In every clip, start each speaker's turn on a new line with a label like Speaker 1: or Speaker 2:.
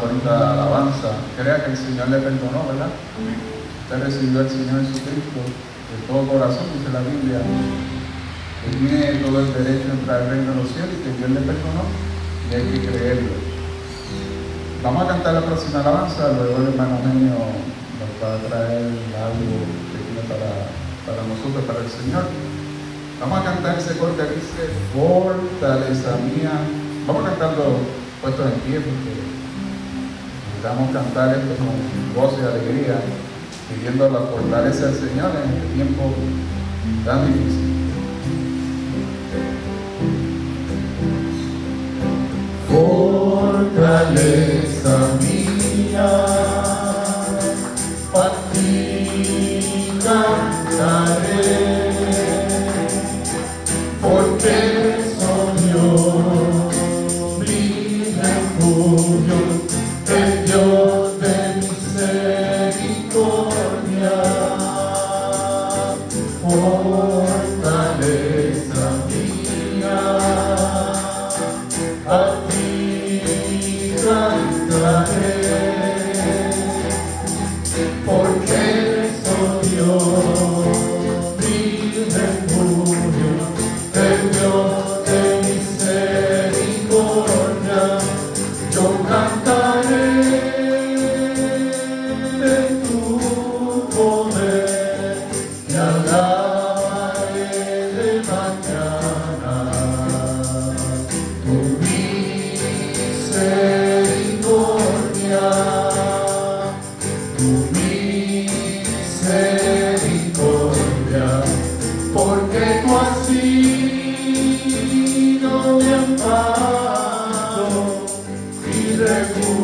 Speaker 1: bonita alabanza. Crea que el Señor le perdonó, ¿verdad? Usted recibió al Señor Jesucristo de todo corazón, dice la Biblia. Que tiene todo el derecho a entrar al reino de los cielos y que Dios le perdonó y hay que creerlo. Vamos a cantar la próxima alabanza, luego el hermano Genio nos va a traer algo que tiene para, para nosotros, para el Señor. Vamos a cantar ese corte que dice, fortaleza mía. Vamos a cantarlo puestos en pie porque necesitamos cantar esto con voz y alegría, pidiendo la fortaleza del Señor en este tiempo tan difícil.
Speaker 2: Fortaleza mía, a ti cantaré, y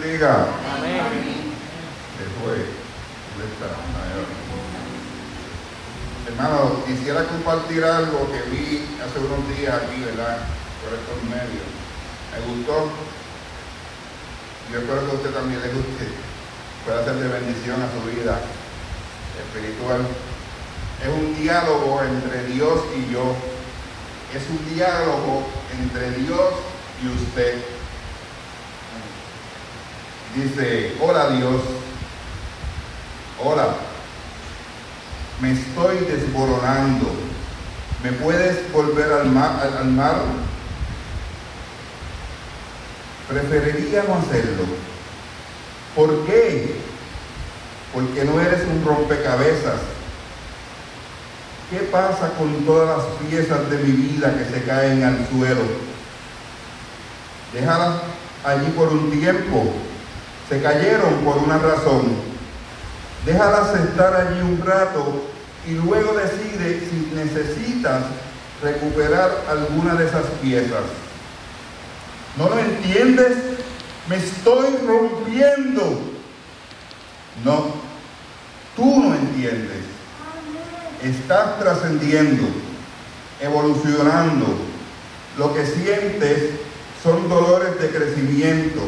Speaker 3: Bendiga.
Speaker 4: Amén.
Speaker 3: Después, Hermano, quisiera compartir algo que vi hace unos días aquí, ¿verdad? Por estos medios. Me gustó. Yo espero que a usted también le guste. Pueda ser de bendición a su vida espiritual. Es un diálogo entre Dios y yo. Es un diálogo entre Dios y usted. Dice, hola Dios, hola, me estoy desboronando, ¿me puedes volver al mar? Al, al mar? Preferiría no hacerlo. ¿Por qué? Porque no eres un rompecabezas. ¿Qué pasa con todas las piezas de mi vida que se caen al suelo? Déjalas allí por un tiempo. Se cayeron por una razón. Déjalas estar allí un rato y luego decide si necesitas recuperar alguna de esas piezas. ¿No lo entiendes? Me estoy rompiendo. No, tú no entiendes. Estás trascendiendo, evolucionando. Lo que sientes son dolores de crecimiento.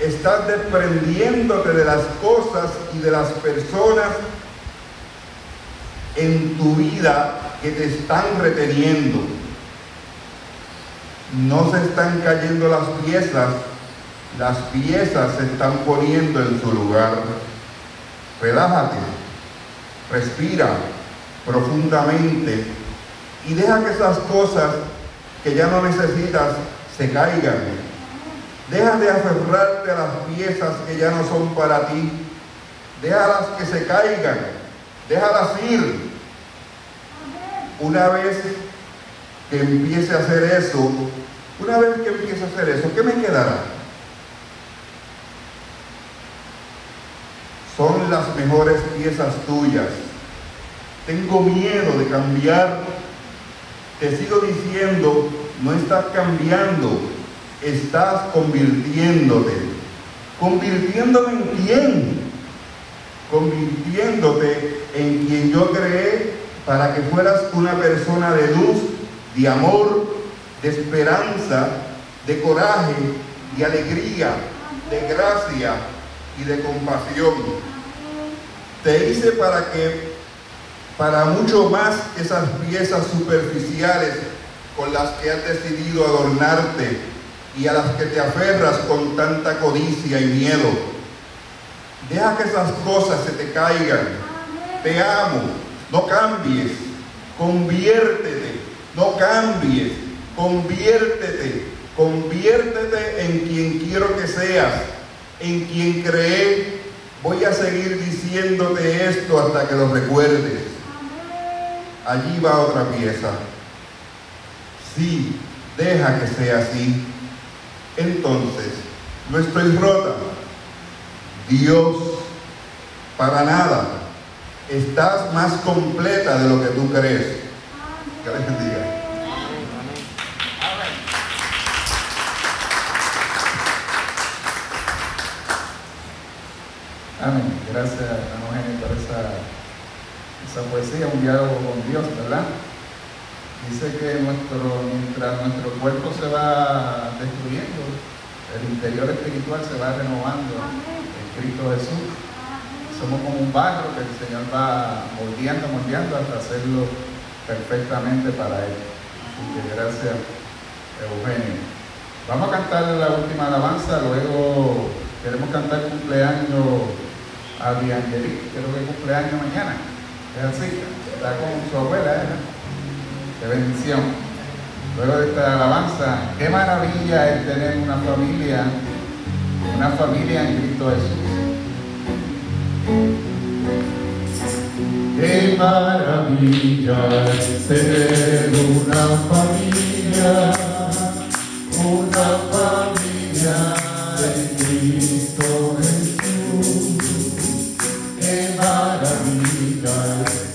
Speaker 3: Estás desprendiéndote de las cosas y de las personas en tu vida que te están reteniendo. No se están cayendo las piezas, las piezas se están poniendo en su lugar. Relájate, respira profundamente y deja que esas cosas que ya no necesitas se caigan. Deja de aferrarte a las piezas que ya no son para ti. Déjalas que se caigan. Déjalas ir. Una vez que empiece a hacer eso, una vez que empiece a hacer eso, ¿qué me quedará? Son las mejores piezas tuyas. Tengo miedo de cambiar. Te sigo diciendo, no estás cambiando, estás convirtiéndote. ¿Convirtiéndome en quién? Convirtiéndote en quien yo creé para que fueras una persona de luz, de amor, de esperanza, de coraje, de alegría, de gracia y de compasión. Te hice para que, para mucho más esas piezas superficiales con las que has decidido adornarte y a las que te aferras con tanta codicia y miedo. Deja que esas cosas se te caigan. Te amo. No cambies. Conviértete. No cambies. Conviértete. Conviértete en quien quiero que seas. En quien creé. Voy a seguir diciéndote esto hasta que lo recuerdes. Allí va otra pieza. Sí, deja que sea así. Entonces, no estoy rota. Dios, para nada. Estás más completa de lo que tú crees. Que les bendiga.
Speaker 1: Amén. Gracias, hermano Eugenio, por esa, esa poesía, un diálogo con Dios, ¿verdad? Dice que nuestro, mientras nuestro cuerpo se va destruyendo, el interior espiritual se va renovando en Cristo Jesús. Somos como un barro que el Señor va moldeando, moldeando hasta hacerlo perfectamente para Él. Así que gracias, Eugenio. Vamos a cantar la última alabanza, luego queremos cantar cumpleaños a Diangelique, creo que cumpleaños mañana. Es así, está con su abuela, ¿eh? De bendición. Luego de esta alabanza, qué maravilla es tener una familia, una familia en Cristo Jesús.
Speaker 2: Qué maravilla es tener una familia, una familia en Cristo Jesús. Qué maravilla es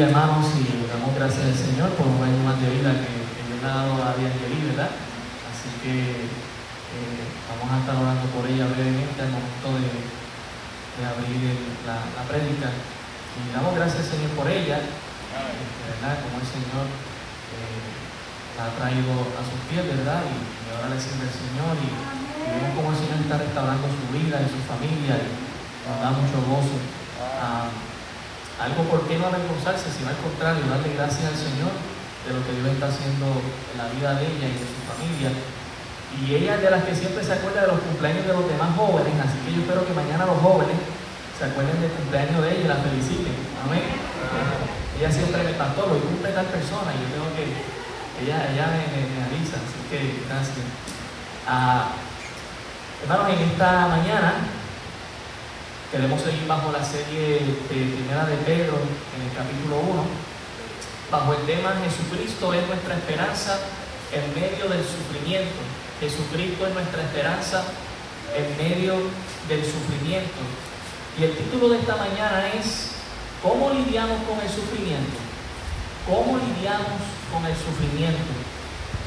Speaker 1: Hermanos, y le
Speaker 5: damos gracias al Señor por un año más de vida que, que Dios le ha dado a Diangelí, ¿verdad? Así que eh, vamos a estar orando por ella brevemente al momento de, abrir el- la, la prédica. Y damos gracias al Señor por ella, este, ¿verdad? Como el Señor eh, la ha traído a sus pies, ¿verdad? Y, ahora le sirve al Señor y, y vemos cómo el Señor está restaurando su vida y su familia y nos da mucho gozo. Ah, algo por qué no avergonzarse, sino al contrario, darle gracias al Señor de lo que Dios está haciendo en la vida de ella y de su familia. Y ella es de las que siempre se acuerda de los cumpleaños de los demás jóvenes, así que yo espero que mañana los jóvenes se acuerden del cumpleaños de ella y la feliciten. Amén. Ella siempre me pastor, hoy cumple tal persona y yo tengo que, ella, ella me, me- avisa, así que gracias. Ah, hermanos, en esta mañana Queremos seguir bajo la serie de Primera de Pedro en el capítulo 1, bajo el tema Jesucristo es nuestra esperanza en medio del sufrimiento. Jesucristo es nuestra esperanza en medio del sufrimiento. Y el título de esta mañana es ¿Cómo lidiamos con el sufrimiento? ¿Cómo lidiamos con el sufrimiento?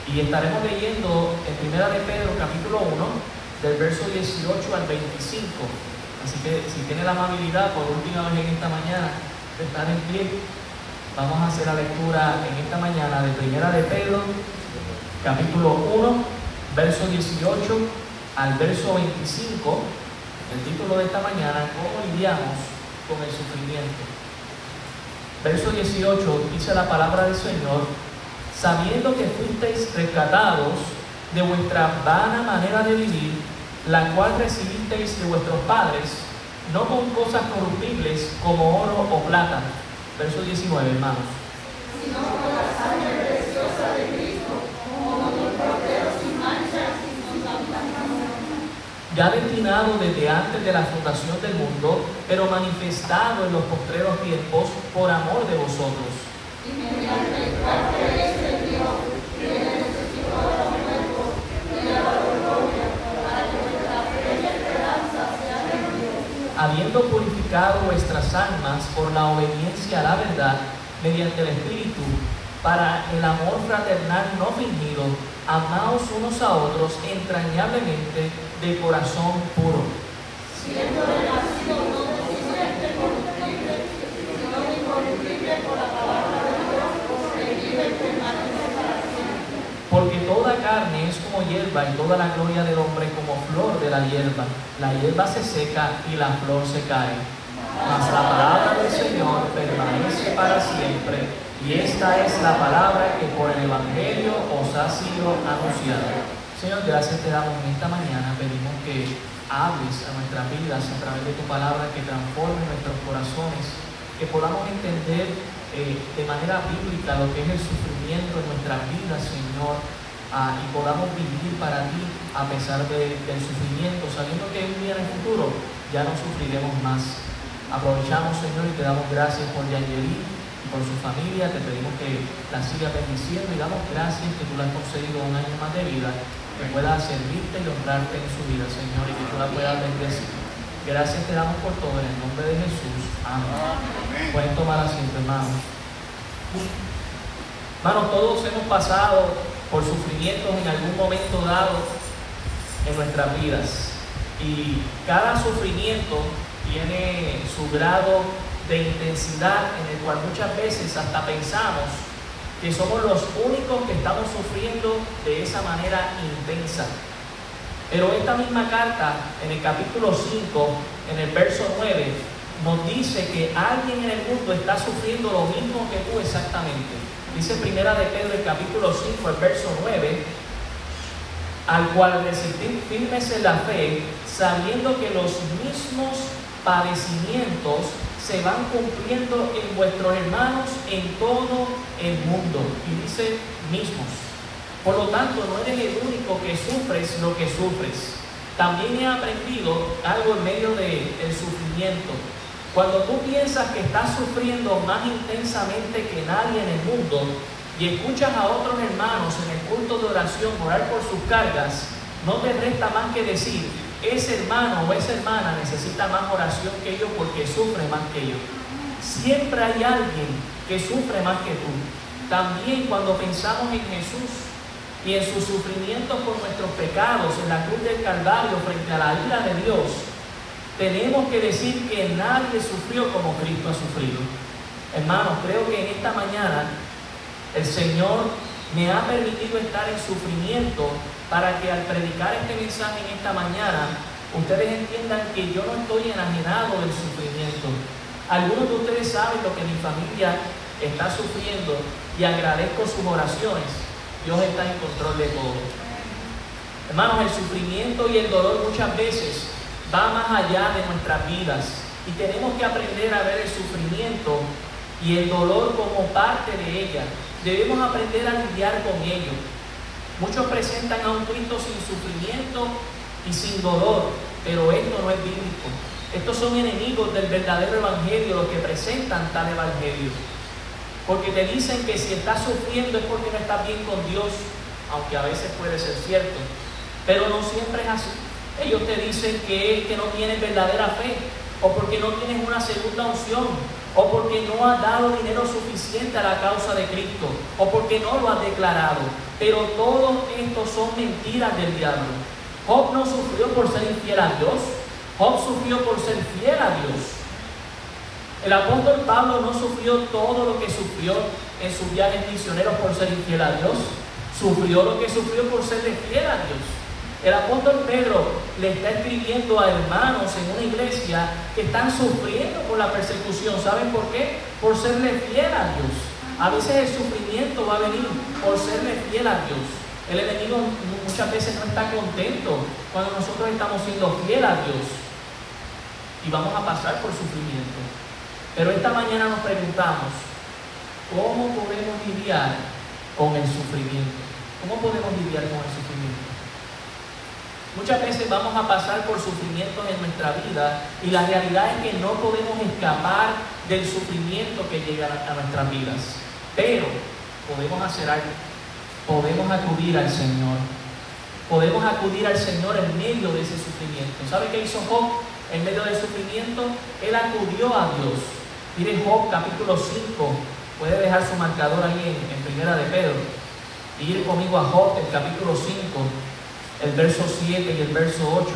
Speaker 5: Y estaremos leyendo en Primera de Pedro capítulo 1, del verso 18 al 25. Así que si tiene la amabilidad por última vez en esta mañana de estar en pie Vamos a hacer la lectura en esta mañana de Primera de Pedro, capítulo 1, verso 18 al verso 25. El título de esta mañana, ¿cómo lidiamos con el sufrimiento? Verso 18 dice la palabra del Señor, sabiendo que fuisteis rescatados de vuestra vana manera de vivir, la cual recibisteis de vuestros padres, no con cosas corruptibles como oro o plata. Verso 19, hermanos.
Speaker 2: Sino con la sangre preciosa de Cristo, como un cordero sin mancha y sin contaminación.
Speaker 5: Ya destinado desde antes de la fundación del mundo, pero manifestado en los postreros tiempos por amor de vosotros.
Speaker 2: Y mediante el cual creéis en Dios, que le resucitó de los muertos y le ha dado gloria, para que vuestra fe y esperanza sean en Dios.
Speaker 5: Habiendo purificado vuestras almas por la obediencia a la verdad mediante el Espíritu, para el amor fraternal no fingido, amaos unos a otros entrañablemente de corazón puro,
Speaker 2: renacido no de simiente corruptible, sino incorruptible por la palabra de Dios, que vive y permanece para siempre.
Speaker 5: porque toda carne es como hierba y toda la gloria del hombre como flor de la hierba. La hierba se seca y la flor se cae. Mas la palabra del Señor permanece para siempre, y esta es la palabra que por el Evangelio os ha sido anunciada. Señor, gracias te damos en esta mañana, pedimos que hables a nuestras vidas a través de tu palabra, que transforme nuestros corazones, que podamos entender eh, de manera bíblica lo que es el sufrimiento en nuestras vidas, Señor, ah, y podamos vivir para ti a pesar de- del sufrimiento, sabiendo que un día en el futuro ya no sufriremos más. Aprovechamos, Señor, y te damos gracias por Yangeli y por su familia. Te pedimos que la siga bendiciendo y damos gracias que tú le has concedido un año más de vida, que pueda servirte y honrarte en su vida, Señor, y que tú la puedas bendecir. Gracias te damos por todo en el nombre de Jesús. Amén. Pueden tomar asiento, hermanos. Hermanos, todos hemos pasado por sufrimientos en algún momento dado en nuestras vidas. Y cada sufrimiento tiene su grado de intensidad en el cual muchas veces hasta pensamos que somos los únicos que estamos sufriendo de esa manera intensa. Pero esta misma carta, en el capítulo 5, en el verso 9, nos dice que alguien en el mundo está sufriendo lo mismo que tú exactamente. Dice primera de Pedro, el capítulo 5, el verso 9, al cual resistir firmes en la fe, sabiendo que los mismos padecimientos se van cumpliendo en vuestros hermanos en todo el mundo. Y dice mismos. Por lo tanto, no eres el único que sufres lo que sufres. También he aprendido algo en medio del sufrimiento. Cuando tú piensas que estás sufriendo más intensamente que nadie en el mundo y escuchas a otros hermanos en el culto de oración orar por sus cargas, no te resta más que decir, ese hermano o esa hermana necesita más oración que yo porque sufre más que yo. Siempre hay alguien que sufre más que tú. También cuando pensamos en Jesús y en su sufrimiento por nuestros pecados en la cruz del Calvario frente a la ira de Dios, tenemos que decir que nadie sufrió como Cristo ha sufrido. Hermanos, creo que en esta mañana el Señor me ha permitido estar en sufrimiento para que al predicar este mensaje en esta mañana, ustedes entiendan que yo no estoy enajenado del sufrimiento. Algunos de ustedes saben lo que mi familia está sufriendo y agradezco sus oraciones. Dios está en control de todo. Hermanos, el sufrimiento y el dolor muchas veces va más allá de nuestras vidas y tenemos que aprender a ver el sufrimiento y el dolor como parte de ella. Debemos aprender a lidiar con ello. Muchos presentan a un Cristo sin sufrimiento y sin dolor, pero esto no es bíblico. Estos son enemigos del verdadero evangelio los que presentan tal evangelio. Porque te dicen que si estás sufriendo es porque no estás bien con Dios, aunque a veces puede ser cierto. Pero no siempre es así. Ellos te dicen que es que no tienes verdadera fe, o porque no tienes una segunda unción, o porque no has dado dinero suficiente a la causa de Cristo, o porque no lo has declarado. Pero todo esto son mentiras del diablo. Job no sufrió por ser infiel a Dios, Job sufrió por ser fiel a Dios. El apóstol Pablo no sufrió todo lo que sufrió en sus viajes misioneros por ser infiel a Dios. Sufrió lo que sufrió por ser fiel a Dios. El apóstol Pedro le está escribiendo a hermanos en una iglesia que están sufriendo por la persecución. ¿Saben por qué? Por serle fiel a Dios. A veces el sufrimiento va a venir por serle fiel a Dios. El enemigo muchas veces no está contento cuando nosotros estamos siendo fiel a Dios y vamos a pasar por sufrimiento. Pero esta mañana nos preguntamos, ¿cómo podemos lidiar con el sufrimiento? ¿Cómo podemos lidiar con el sufrimiento? Muchas veces vamos a pasar por sufrimientos en nuestra vida y la realidad es que no podemos escapar del sufrimiento que llega a nuestras vidas. Pero podemos hacer algo. Podemos acudir al Señor. Podemos acudir al Señor en medio de ese sufrimiento. ¿Sabe qué hizo Job en medio del sufrimiento? Él acudió a Dios. Miren Job capítulo 5. Puede dejar su marcador ahí en, en Primera de Pedro. Y ir conmigo a Job, el capítulo 5 el verso 7 y el verso 8.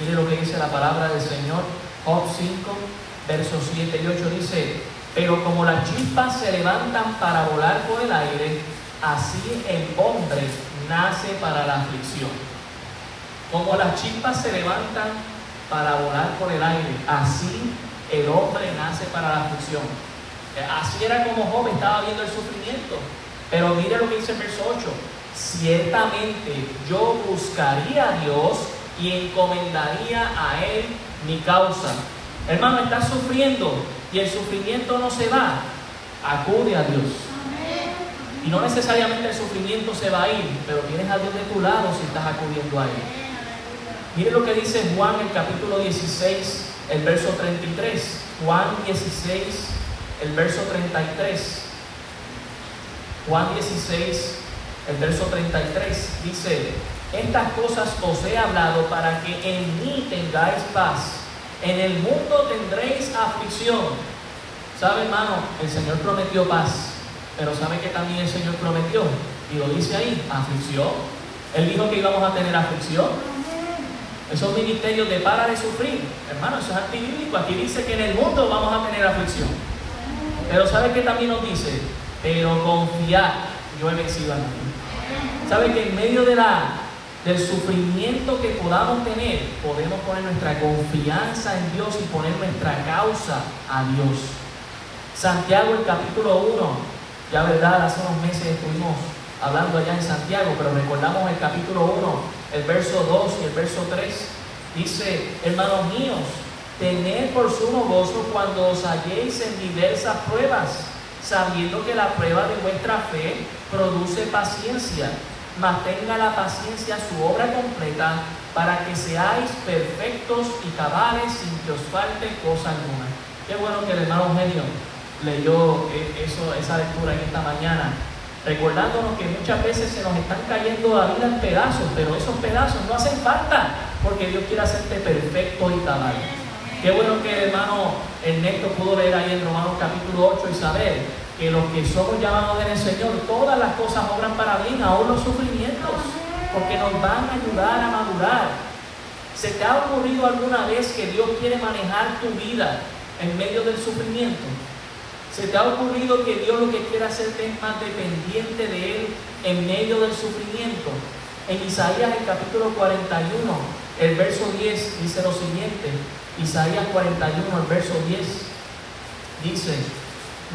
Speaker 5: Mire lo que dice la palabra del Señor. Job 5, versos 7 y 8 dice, pero como las chispas se levantan para volar por el aire, así el hombre nace para la aflicción. Como las chispas se levantan para volar por el aire, así el hombre nace para la aflicción. Así era como Job estaba viendo el sufrimiento. Pero mire lo que dice el verso 8 ciertamente yo buscaría a Dios y encomendaría a Él mi causa. Hermano, estás sufriendo y el sufrimiento no se va. Acude a Dios. Y no necesariamente el sufrimiento se va a ir, pero tienes a Dios de tu lado si estás acudiendo a Él. Mire lo que dice Juan el capítulo 16, el verso 33. Juan 16, el verso 33. Juan 16, el verso 33 dice, estas cosas os he hablado para que en mí tengáis paz. En el mundo tendréis aflicción. ¿Sabe, hermano? El Señor prometió paz, pero ¿sabe que también el Señor prometió? Y lo dice ahí, aflicción. Él dijo que íbamos a tener aflicción. Esos ministerios de para de sufrir, hermano, eso es antibíblico. Aquí dice que en el mundo vamos a tener aflicción. Pero ¿sabe qué también nos dice? Pero confiad, yo he vencido al mundo. ¿Sabe que en medio de la, del sufrimiento que podamos tener, podemos poner nuestra confianza en Dios y poner nuestra causa a Dios? Santiago, el capítulo 1, ya verdad, hace unos meses estuvimos hablando allá en Santiago, pero recordamos el capítulo 1, el verso 2 y el verso 3. Dice, hermanos míos, tened por sumo gozo cuando os halléis en diversas pruebas, sabiendo que la prueba de vuestra fe produce paciencia mantenga la paciencia su obra completa para que seáis perfectos y cabales sin que os falte cosa alguna. Qué bueno que el hermano Eugenio leyó eh, eso, esa lectura en esta mañana, recordándonos que muchas veces se nos están cayendo la vida en pedazos, pero esos pedazos no hacen falta porque Dios quiere hacerte perfecto y cabal. Qué bueno que el hermano Ernesto pudo leer ahí en Romanos capítulo 8 y saber que los que somos llamados en el Señor, todas las cosas obran para bien, aún los sufrimientos, porque nos van a ayudar a madurar. ¿Se te ha ocurrido alguna vez que Dios quiere manejar tu vida en medio del sufrimiento? ¿Se te ha ocurrido que Dios lo que quiere hacerte es más dependiente de Él en medio del sufrimiento? En Isaías el capítulo 41, el verso 10 dice lo siguiente. Isaías 41, el verso 10 dice,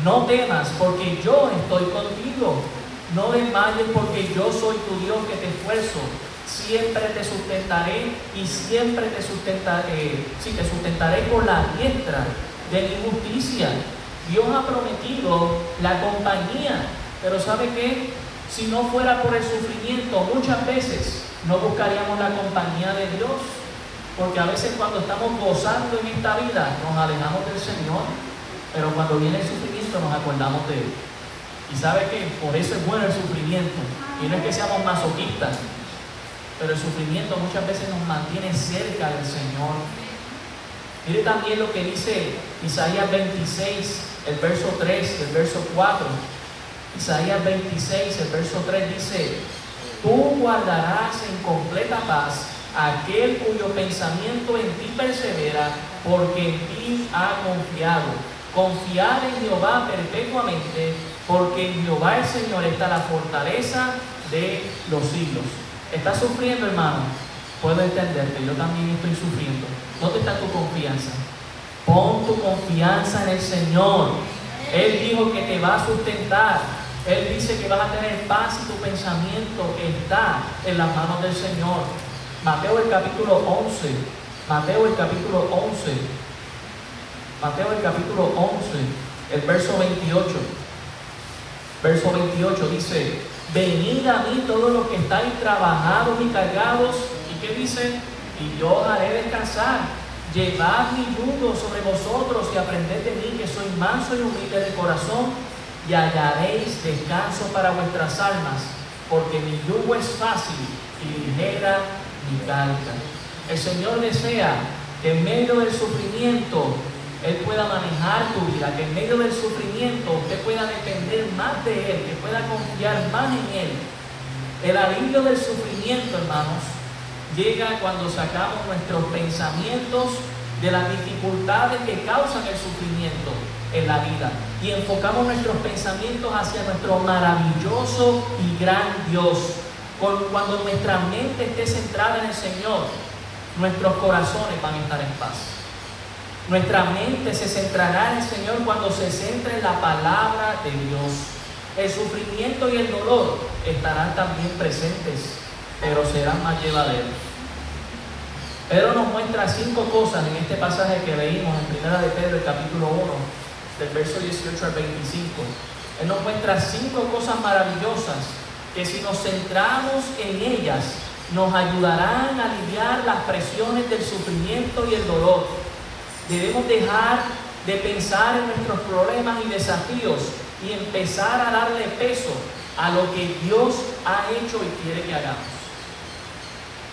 Speaker 5: no temas porque yo estoy contigo. No desmayes porque yo soy tu Dios que te esfuerzo. Siempre te sustentaré y siempre te sustentaré. Sí, te sustentaré con la diestra de mi justicia. Dios ha prometido la compañía. Pero ¿sabe qué? Si no fuera por el sufrimiento, muchas veces no buscaríamos la compañía de Dios. Porque a veces cuando estamos gozando en esta vida, nos alejamos del Señor. Pero cuando viene el sufrimiento nos acordamos de Él. Y sabe que por eso es bueno el sufrimiento. Y no es que seamos masoquistas, pero el sufrimiento muchas veces nos mantiene cerca del Señor. Mire también lo que dice Isaías 26, el verso 3 el verso 4. Isaías 26, el verso 3 dice, tú guardarás en completa paz aquel cuyo pensamiento en ti persevera, porque en ti ha confiado Confiar en Jehová perpetuamente, porque en Jehová el Señor está la fortaleza de los siglos. ¿Estás sufriendo, hermano? Puedo entenderte, yo también estoy sufriendo. ¿Dónde está tu confianza? Pon tu confianza en el Señor. Él dijo que te va a sustentar. Él dice que vas a tener paz y tu pensamiento está en las manos del Señor. Mateo el capítulo 11. Mateo el capítulo 11. Mateo el capítulo 11, el verso 28. Verso 28 dice, venid a mí todos los que estáis trabajados y cargados. ¿Y qué dice? Y yo os haré descansar. Llevad mi yugo sobre vosotros y aprended de mí que soy manso y humilde de corazón y hallaréis descanso para vuestras almas, porque mi yugo es fácil y ligera mi carga. El Señor desea que en medio del sufrimiento Él pueda manejar tu vida, que en medio del sufrimiento usted pueda depender más de Él, que pueda confiar más en Él. El alivio del sufrimiento, hermanos, llega cuando sacamos nuestros pensamientos de las dificultades que causan el sufrimiento en la vida y enfocamos nuestros pensamientos hacia nuestro maravilloso y gran Dios. Cuando nuestra mente esté centrada en el Señor, nuestros corazones van a estar en paz. Nuestra mente se centrará en el Señor cuando se centre en la palabra de Dios. El sufrimiento y el dolor estarán también presentes, pero serán más llevaderos. Pedro nos muestra cinco cosas en este pasaje que leímos en Primera de Pedro, capítulo 1, del verso 18 al 25. Él nos muestra cinco cosas maravillosas que si nos centramos en ellas, nos ayudarán a aliviar las presiones del sufrimiento y el dolor. Debemos dejar de pensar en nuestros problemas y desafíos y empezar a darle peso a lo que Dios ha hecho y quiere que hagamos.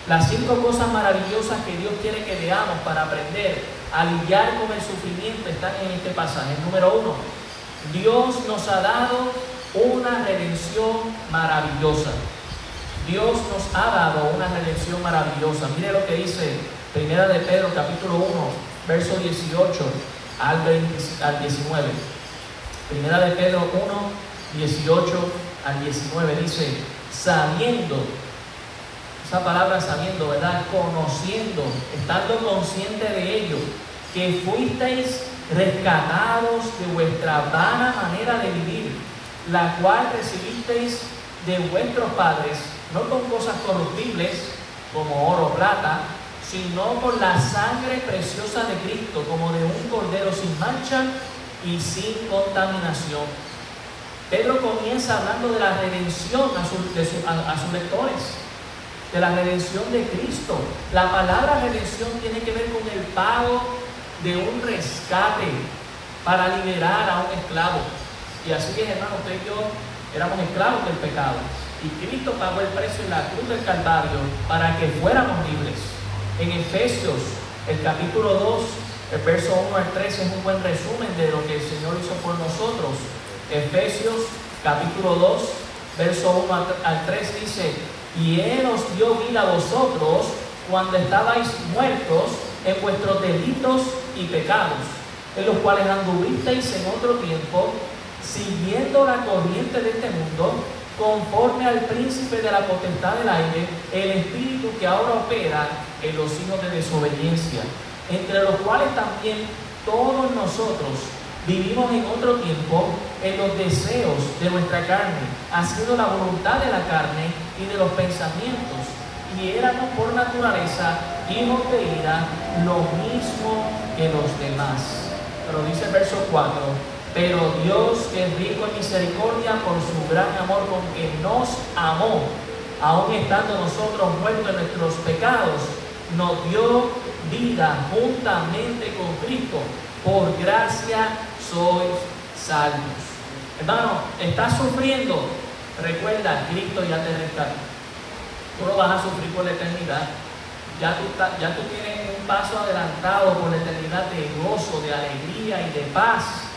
Speaker 5: Las cinco cosas maravillosas que Dios quiere que veamos para aprender a lidiar con el sufrimiento están en este pasaje. Número uno, Dios nos ha dado una redención maravillosa. Dios nos ha dado una redención maravillosa. Mire lo que dice Primera de Pedro capítulo 1, verso 18 al, al 19. Primera de Pedro 1, 18 al 19 dice, sabiendo esa palabra sabiendo, ¿verdad? Conociendo, estando consciente de ello, que fuisteis rescatados de vuestra vana manera de vivir, la cual recibisteis de vuestros padres, no con cosas corruptibles como oro o plata, sino con la sangre preciosa de Cristo, como de un cordero sin mancha y sin contaminación. Pedro comienza hablando de la redención a, a sus lectores de la redención de Cristo. La palabra redención tiene que ver con el pago de un rescate para liberar a un esclavo. Y así es, hermano, usted y yo éramos esclavos del pecado. Y Cristo pagó el precio en la cruz del Calvario para que fuéramos libres. En Efesios, el capítulo 2, el verso 1 al 3 es un buen resumen de lo que el Señor hizo por nosotros. Efesios, capítulo 2, verso 1 al 3 dice, y Él os dio vida a vosotros cuando estabais muertos en vuestros delitos y pecados, en los cuales anduvisteis en otro tiempo, siguiendo la corriente de este mundo, conforme al príncipe de la potestad del aire, el espíritu que ahora opera en los hijos de desobediencia, entre los cuales también todos nosotros vivimos en otro tiempo en los deseos de nuestra carne, haciendo la voluntad de la carne y de los pensamientos. Y éramos por naturaleza hijos de ira, lo mismo que los demás. Pero dice el verso 4, pero Dios que es rico en misericordia por su gran amor con que nos amó, aun estando nosotros muertos en nuestros pecados, nos dio vida juntamente con Cristo. Por gracia sois salvos. Hermano, estás sufriendo, recuerda, Cristo ya te rescató. Tú no vas a sufrir por la eternidad. Ya tú, ya tú tienes un paso adelantado por la eternidad de gozo, de alegría y de paz.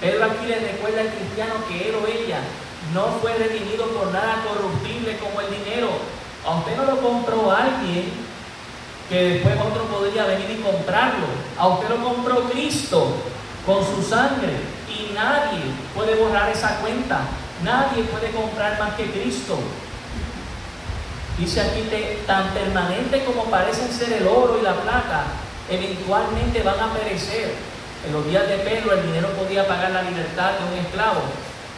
Speaker 5: Pedro aquí le recuerda al cristiano que él o ella no fue redimido por nada corruptible como el dinero. A usted no lo compró alguien que después otro podría venir y comprarlo. A usted lo compró Cristo. con su sangre y nadie puede borrar esa cuenta. Nadie puede comprar más que Cristo. Dice aquí, te- tan permanente como parecen ser el oro y la plata, eventualmente van a perecer. En los días de Pedro el dinero podía pagar la libertad de un esclavo.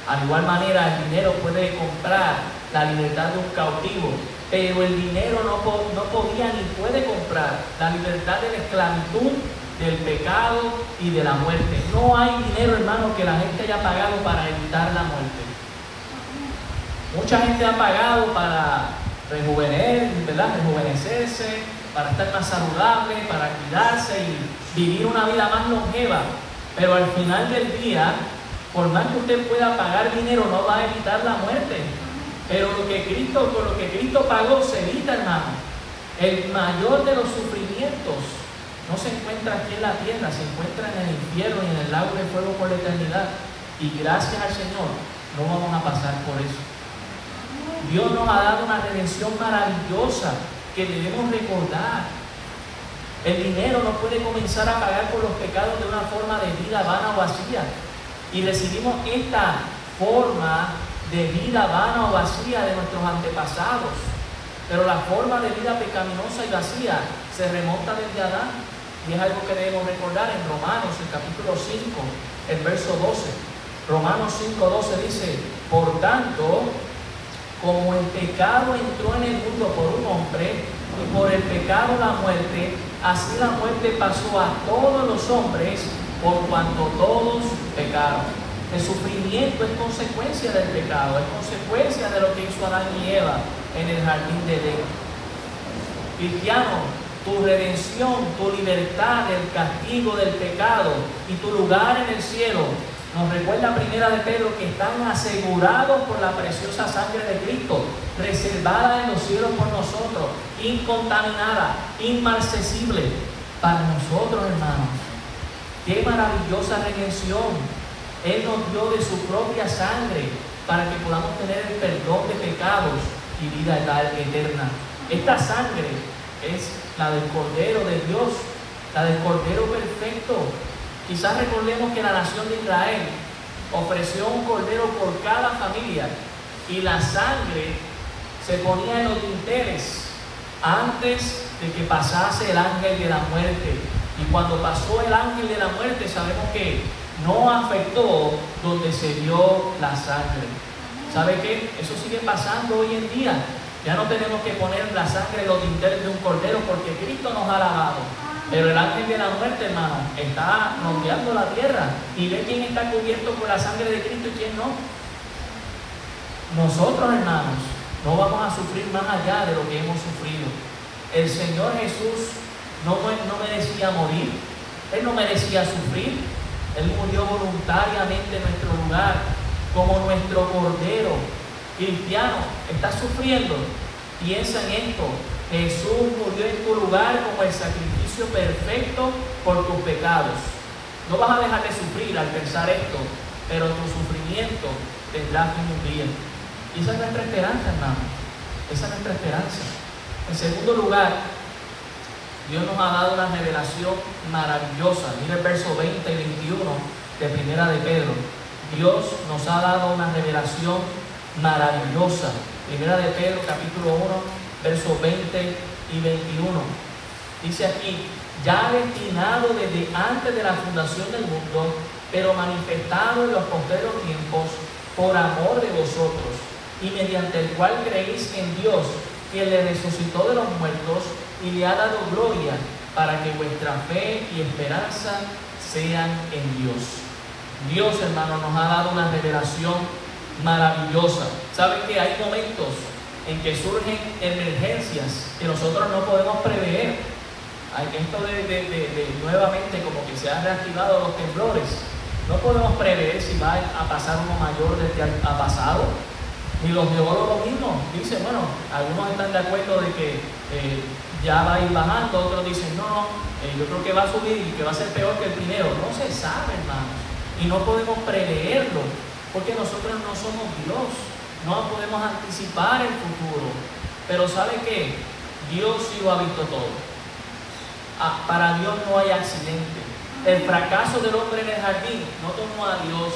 Speaker 5: Al igual manera el dinero puede comprar la libertad de un cautivo. Pero el dinero no, no podía ni puede comprar la libertad de la esclavitud, del pecado y de la muerte. No hay dinero, hermano, que la gente haya pagado para evitar la muerte. Mucha gente ha pagado para rejuvenecer, ¿verdad? rejuvenecerse, para estar más saludable, para cuidarse y vivir una vida más longeva. Pero al final del día, por más que usted pueda pagar dinero, no va a evitar la muerte. Pero lo que Cristo, con lo que Cristo pagó se evita, hermano. El mayor de los sufrimientos no se encuentra aquí en la tierra, se encuentra en el infierno y en el lago de fuego por la eternidad. Y gracias al Señor no vamos a pasar por eso. Dios nos ha dado una redención maravillosa que debemos recordar. El dinero no puede comenzar a pagar por los pecados de una forma de vida vana o vacía. Y recibimos esta forma de vida vana o vacía de nuestros antepasados. Pero la forma de vida pecaminosa y vacía se remonta desde Adán. Y es algo que debemos recordar en Romanos, el capítulo 5, el verso 12. Romanos 5, 12 dice, por tanto, como el pecado entró en el mundo por un hombre y por el pecado la muerte, así la muerte pasó a todos los hombres por cuanto todos pecaron. El sufrimiento es consecuencia del pecado, es consecuencia de lo que hizo Adán y Eva en el jardín de Edén. Cristiano, tu redención, tu libertad del castigo del pecado y tu lugar en el cielo nos recuerda primera de Pedro que están asegurados por la preciosa sangre de Cristo, reservada en los cielos por nosotros, incontaminada, inmarcesible para nosotros, hermanos. Qué maravillosa redención. Él nos dio de su propia sangre para que podamos tener el perdón de pecados y vida eterna. Esta sangre es la del Cordero de Dios, la del Cordero perfecto, Quizás recordemos que la nación de Israel ofreció un cordero por cada familia y la sangre se ponía en los dinteles antes de que pasase el ángel de la muerte. Y cuando pasó el ángel de la muerte sabemos que no afectó donde se dio la sangre. ¿Sabe qué? Eso sigue pasando hoy en día. Ya no tenemos que poner la sangre en los dinteles de un cordero porque Cristo nos ha lavado. Pero el ángel de la muerte, hermano, está rodeando la tierra y ve quién está cubierto por la sangre de Cristo y quién no. Nosotros, hermanos, no vamos a sufrir más allá de lo que hemos sufrido. El Señor Jesús no, no merecía morir, Él no merecía sufrir, Él murió voluntariamente en nuestro lugar, como nuestro Cordero cristiano. ¿Estás sufriendo? Piensa en esto. Jesús murió en tu lugar como el sacrificio perfecto por tus pecados. No vas a dejar de sufrir al pensar esto, pero tu sufrimiento tendrá fin un día. Y esa es nuestra esperanza, hermano. Esa es nuestra esperanza. En segundo lugar, Dios nos ha dado una revelación maravillosa. Mira el verso 20 y 21 de Primera de Pedro. Dios nos ha dado una revelación maravillosa. Primera de Pedro, capítulo 1, versos 20 y 21. Dice aquí, ya destinado desde antes de la fundación del mundo, pero manifestado en los postreros tiempos por amor de vosotros, y mediante el cual creéis en Dios, que le resucitó de los muertos y le ha dado gloria, para que vuestra fe y esperanza sean en Dios. Dios, hermano, nos ha dado una revelación maravillosa. ¿Saben que hay momentos en que surgen emergencias que nosotros no podemos prever. Hay esto de, de, de, nuevamente como que se han reactivado los temblores. No podemos prever si va a pasar uno mayor del que ha pasado. Ni los geólogos mismos dicen, bueno, algunos están de acuerdo de que eh, ya va a ir bajando, otros dicen, no, eh, yo creo que va a subir y que va a ser peor que el primero. No se sabe, hermanos. Y no podemos preverlo, porque nosotros no somos Dios. No podemos anticipar el futuro. Pero ¿sabe qué? Dios sí lo ha visto todo. Ah, para Dios no hay accidente. El fracaso del hombre en el jardín no tomó a Dios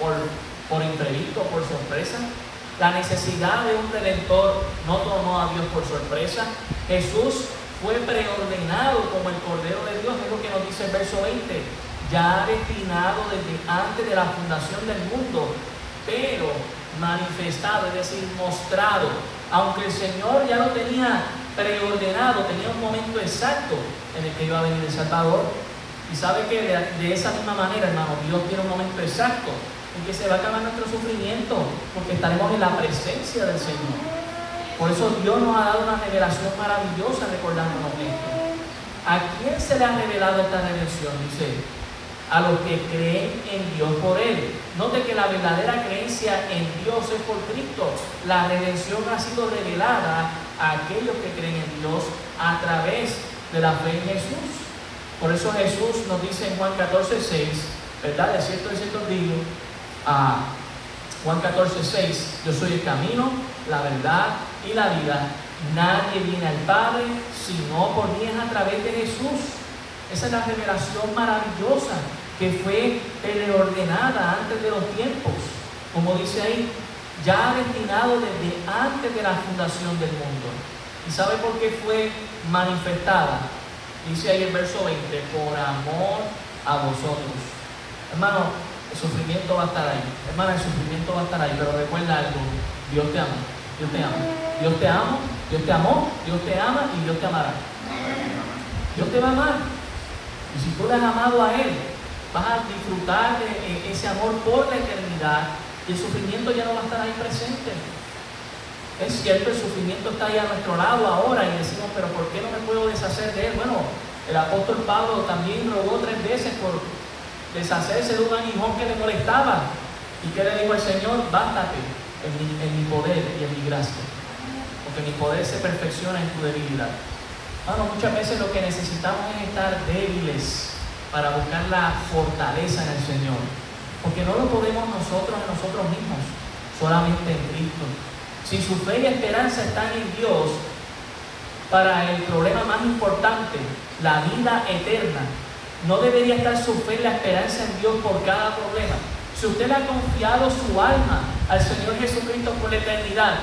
Speaker 5: por, por imprevisto, por sorpresa. La necesidad de un redentor no tomó a Dios por sorpresa. Jesús fue preordenado como el Cordero de Dios, es lo que nos dice el verso 20, ya destinado desde antes de la fundación del mundo, pero manifestado, es decir, mostrado. Aunque el Señor ya lo tenía preordenado, tenía un momento exacto en el que iba a venir el Salvador. Y sabe que de, de esa misma manera, hermano, Dios tiene un momento exacto en que se va a acabar nuestro sufrimiento, porque estaremos en la presencia del Señor. Por eso Dios nos ha dado una revelación maravillosa recordándonos esto. ¿A quién se le ha revelado esta redención? Dice, a los que creen en Dios por Él. Note que la verdadera creencia en Dios es por Cristo. La redención ha sido revelada a aquellos que creen en Dios a través de la fe en Jesús. Por eso Jesús nos dice en Juan 14, 6, ¿verdad? De cierto, de cierto digo, a Juan 14, 6, yo soy el camino, la verdad y la vida. Nadie viene al Padre sino por mí es a través de Jesús. Esa es la revelación maravillosa que fue preordenada antes de los tiempos. Como dice ahí, ya destinado desde antes de la fundación del mundo. ¿Y sabe por qué fue manifestada? Dice ahí el verso 20, por amor a vosotros. Hermano, el sufrimiento va a estar ahí. Hermana, el sufrimiento va a estar ahí, pero recuerda algo, Dios te ama, Dios te ama. Dios te ama, Dios te amó, Dios te ama y Dios te amará. Dios te va a amar. Y si tú le has amado a Él, vas a disfrutar de eh, ese amor por la eternidad y el sufrimiento ya no va a estar ahí presente. Es cierto, el sufrimiento está ahí a nuestro lado ahora y decimos, pero ¿por qué no me puedo deshacer de él? Bueno, el apóstol Pablo también rogó tres veces por deshacerse de un aguijón que le molestaba. ¿Y qué le dijo el Señor? Bástate en mi, en mi poder y en mi gracia. Porque mi poder se perfecciona en tu debilidad. Bueno, muchas veces lo que necesitamos es estar débiles para buscar la fortaleza en el Señor. Porque no lo podemos nosotros en nosotros mismos, solamente en Cristo. Si su fe y esperanza están en Dios, para el problema más importante, la vida eterna, no debería estar su fe y la esperanza en Dios por cada problema. Si usted le ha confiado su alma al Señor Jesucristo por la eternidad,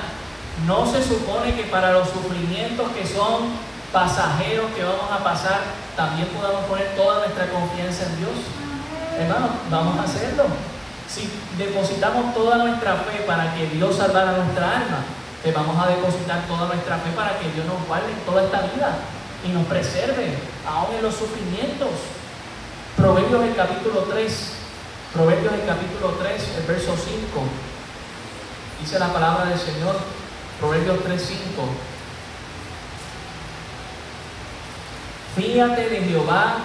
Speaker 5: no se supone que para los sufrimientos que son pasajeros que vamos a pasar, también podamos poner toda nuestra confianza en Dios. Hermano, vamos a hacerlo. Si depositamos toda nuestra fe para que Dios salvara nuestra alma, le vamos a depositar toda nuestra fe para que Dios nos guarde toda esta vida y nos preserve, aún en los sufrimientos. Proverbios el capítulo 3, Proverbios el capítulo 3, el verso 5, dice la palabra del Señor, Proverbios 3, 5. Fíjate de Jehová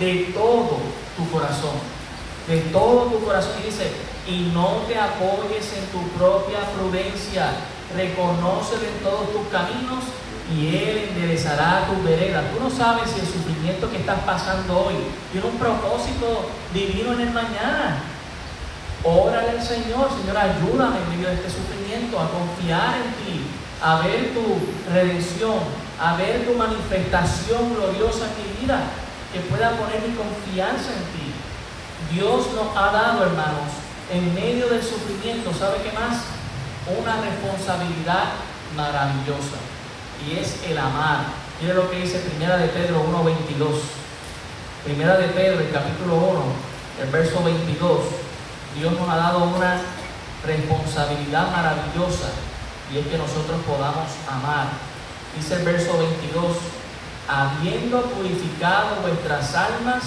Speaker 5: de todo tu corazón, de todo tu corazón. Y dice, y no te apoyes en tu propia prudencia, reconócele en todos tus caminos y Él enderezará tu vereda. Tú no sabes si el sufrimiento que estás pasando hoy tiene un propósito divino en el mañana. Órale al Señor, Señor, ayúdame en medio de este sufrimiento a confiar en ti, a ver tu redención, a ver tu manifestación gloriosa en mi vida, que pueda poner mi confianza en ti. Dios nos ha dado, hermanos, en medio del sufrimiento, ¿sabe qué más? Una responsabilidad maravillosa y es el amar. Mire lo que dice Primera de Pedro 1.22. Primera de Pedro, el capítulo 1, el verso 22. Dios nos ha dado una responsabilidad maravillosa y es que nosotros podamos amar. Dice el verso 22, habiendo purificado vuestras almas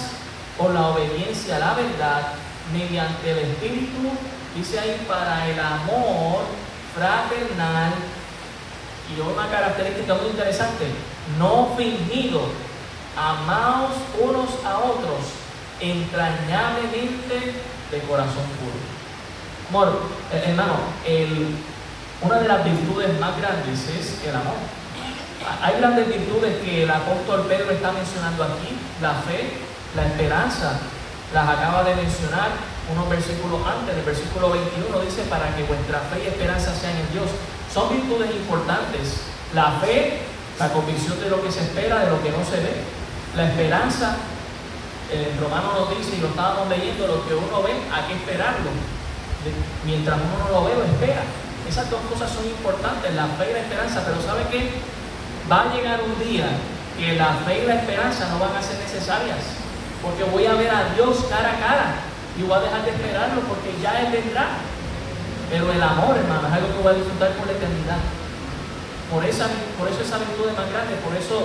Speaker 5: por la obediencia a la verdad, mediante el Espíritu, dice ahí, para el amor fraternal y una característica muy interesante, no fingido, amaos unos a otros entrañablemente de corazón puro. Amor, eh, hermano, el, una de las virtudes más grandes es el amor. Hay grandes virtudes que el apóstol Pedro está mencionando aquí, la fe, la esperanza, las acaba de mencionar unos versículos antes, el versículo 21 dice, para que vuestra fe y esperanza sean en Dios. Son virtudes importantes. La fe, la convicción de lo que se espera, de lo que no se ve. La esperanza, En Romano nos dice, y lo estábamos leyendo, lo que uno ve, hay que esperarlo. Mientras uno no lo ve, lo espera. Esas dos cosas son importantes, la fe y la esperanza, pero ¿sabe qué? Va a llegar un día que la fe y la esperanza no van a ser necesarias, porque voy a ver a Dios cara a cara y voy a dejar de esperarlo porque ya Él vendrá. Pero el amor, hermano, es algo que voy a disfrutar por la eternidad. Por, esa, por eso esa virtud es más grande, por eso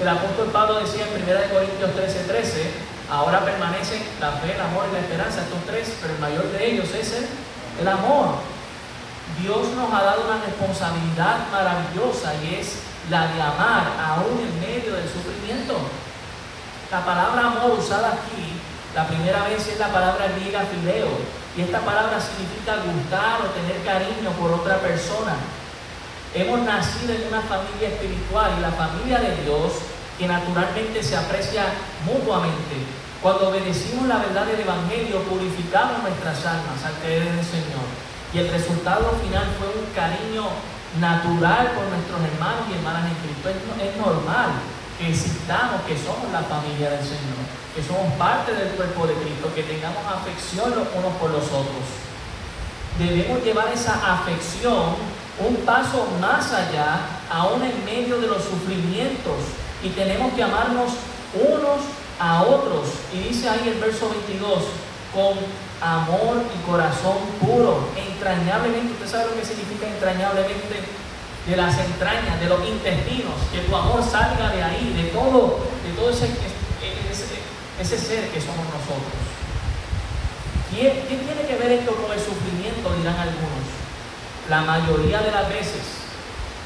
Speaker 5: el apóstol Pablo decía en 1 Corintios 13, 13, ahora permanecen la fe, el amor y la esperanza, estos tres, pero el mayor de ellos es el, el amor. Dios nos ha dado una responsabilidad maravillosa y es la de amar aún en medio del sufrimiento. La palabra amor usada aquí, la primera vez es la palabra griega fileo, y esta palabra significa gustar o tener cariño por otra persona. Hemos nacido en una familia espiritual y la familia de Dios que naturalmente se aprecia mutuamente. Cuando obedecimos la verdad del Evangelio, purificamos nuestras almas al creer en el Señor. Y el resultado final fue un cariño natural por nuestros hermanos y hermanas en Cristo. Es, normal que existamos, que somos la familia del Señor que somos parte del cuerpo de Cristo, que tengamos afección los unos por los otros. Debemos llevar esa afección un paso más allá, aún en medio de los sufrimientos, y tenemos que amarnos unos a otros. Y dice ahí el verso 22, con amor y corazón puro, entrañablemente, usted sabe lo que significa entrañablemente, de las entrañas, de los intestinos, que tu amor salga de ahí, de todo, de todo ese ese ser que somos nosotros. ¿Qué, tiene que ver esto con el sufrimiento? Dirán algunos. La mayoría de las veces,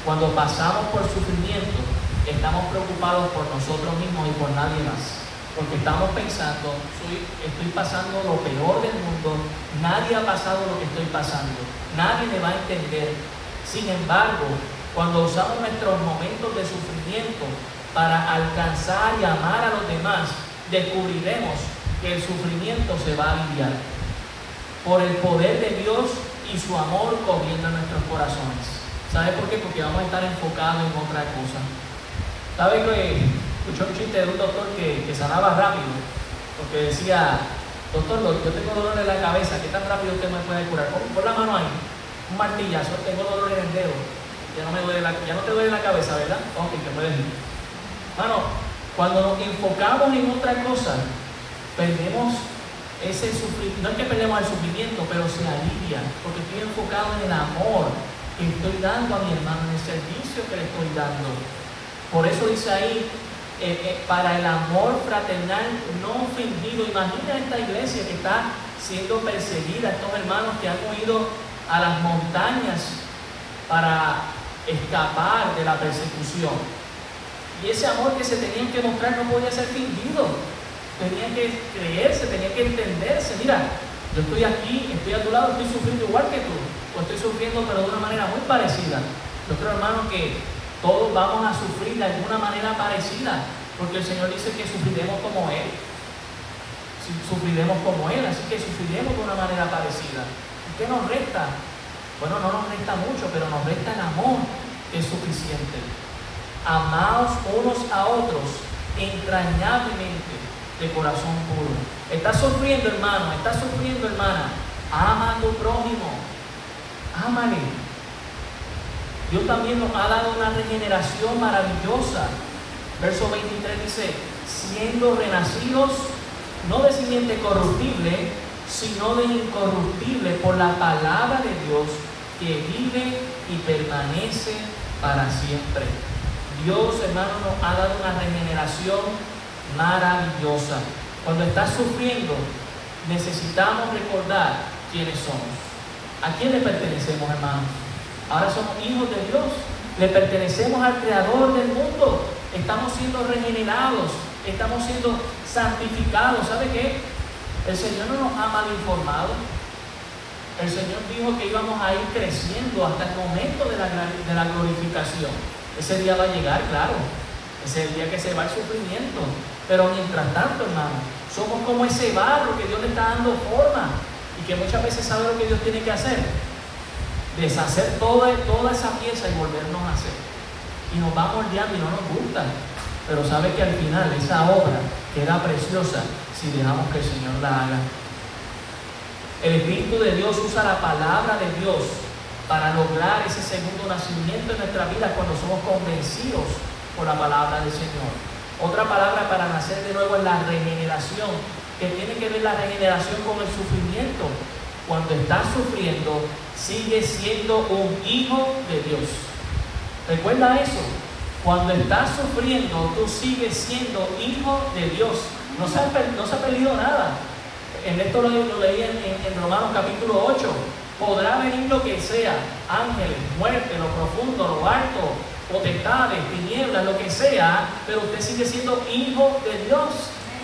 Speaker 5: cuando pasamos por sufrimiento, estamos preocupados por nosotros mismos y por nadie más. Porque estamos pensando, estoy pasando lo peor del mundo, nadie ha pasado lo que estoy pasando, nadie me va a entender. Sin embargo, cuando usamos nuestros momentos de sufrimiento para alcanzar y amar a los demás, descubriremos que el sufrimiento se va a aliviar por el poder de Dios y su amor en nuestros corazones. ¿Sabe por qué? Porque vamos a estar enfocados en otra cosa. ¿Sabe que escuché un chiste de un doctor que, sanaba rápido? Porque decía, doctor, yo tengo dolor en la cabeza, ¿qué tan rápido usted me puede curar? Pon, la mano ahí, un martillazo, tengo dolor en el dedo, ya no, me duele la, ya no te duele la cabeza, ¿verdad? Ok, que puedes ir. Mano, cuando nos enfocamos en otra cosa, perdemos ese sufrimiento. No es que perdemos el sufrimiento, pero se alivia, porque estoy enfocado en el amor que estoy dando a mi hermano, en el servicio que le estoy dando. Por eso dice ahí, eh, eh, para el amor fraternal no fingido. Imagina esta iglesia que está siendo perseguida, estos hermanos que han huido a las montañas para escapar de la persecución. Y ese amor que se tenían que mostrar no podía ser fingido. Tenía que creerse, tenía que entenderse. Mira, yo estoy aquí, estoy a tu lado, estoy sufriendo igual que tú. O estoy sufriendo pero de una manera muy parecida. Yo creo, hermano, que todos vamos a sufrir de alguna manera parecida. Porque el Señor dice que sufriremos como Él. Sufriremos como Él, así que sufriremos de una manera parecida. ¿Y qué nos resta? Bueno, no nos resta mucho, pero nos resta el amor es suficiente amaos unos a otros entrañablemente de corazón puro. Estás sufriendo, hermano, estás sufriendo, hermana. Ama a tu prójimo. Ámale. Dios también nos ha dado una regeneración maravillosa. Verso 23 dice, siendo renacidos no de simiente corruptible, sino de incorruptible por la palabra de Dios que vive y permanece para siempre. Dios, hermano, nos ha dado una regeneración maravillosa. Cuando estás sufriendo, necesitamos recordar quiénes somos. ¿A quién le pertenecemos, hermanos? Ahora somos hijos de Dios. Le pertenecemos al Creador del mundo. Estamos siendo regenerados. Estamos siendo santificados. ¿Sabe qué? El Señor no nos ha mal informado. El Señor dijo que íbamos a ir creciendo hasta el momento de la, glorificación. Ese día va a llegar, claro. Ese día que se va el sufrimiento. Pero mientras tanto, hermano, somos como ese barro que Dios le está dando forma y que muchas veces sabe lo que Dios tiene que hacer. Deshacer toda, toda esa pieza y volvernos a hacer. Y nos va moldeando y no nos gusta. Pero sabe que al final esa obra queda preciosa si dejamos que el Señor la haga. El Espíritu de Dios usa la palabra de Dios para lograr ese segundo nacimiento en nuestra vida cuando somos convencidos por la palabra del Señor. Otra palabra para nacer de nuevo es la regeneración, que tiene que ver la regeneración con el sufrimiento. Cuando estás sufriendo, sigues siendo un hijo de Dios. Recuerda eso. Cuando estás sufriendo, tú sigues siendo hijo de Dios. No se ha, perdido nada. En esto lo, lo leí en, en Romanos capítulo 8. Podrá venir lo que sea, ángeles, muerte, lo profundo, lo alto, potestades, tinieblas, lo que sea, pero usted sigue siendo hijo de Dios,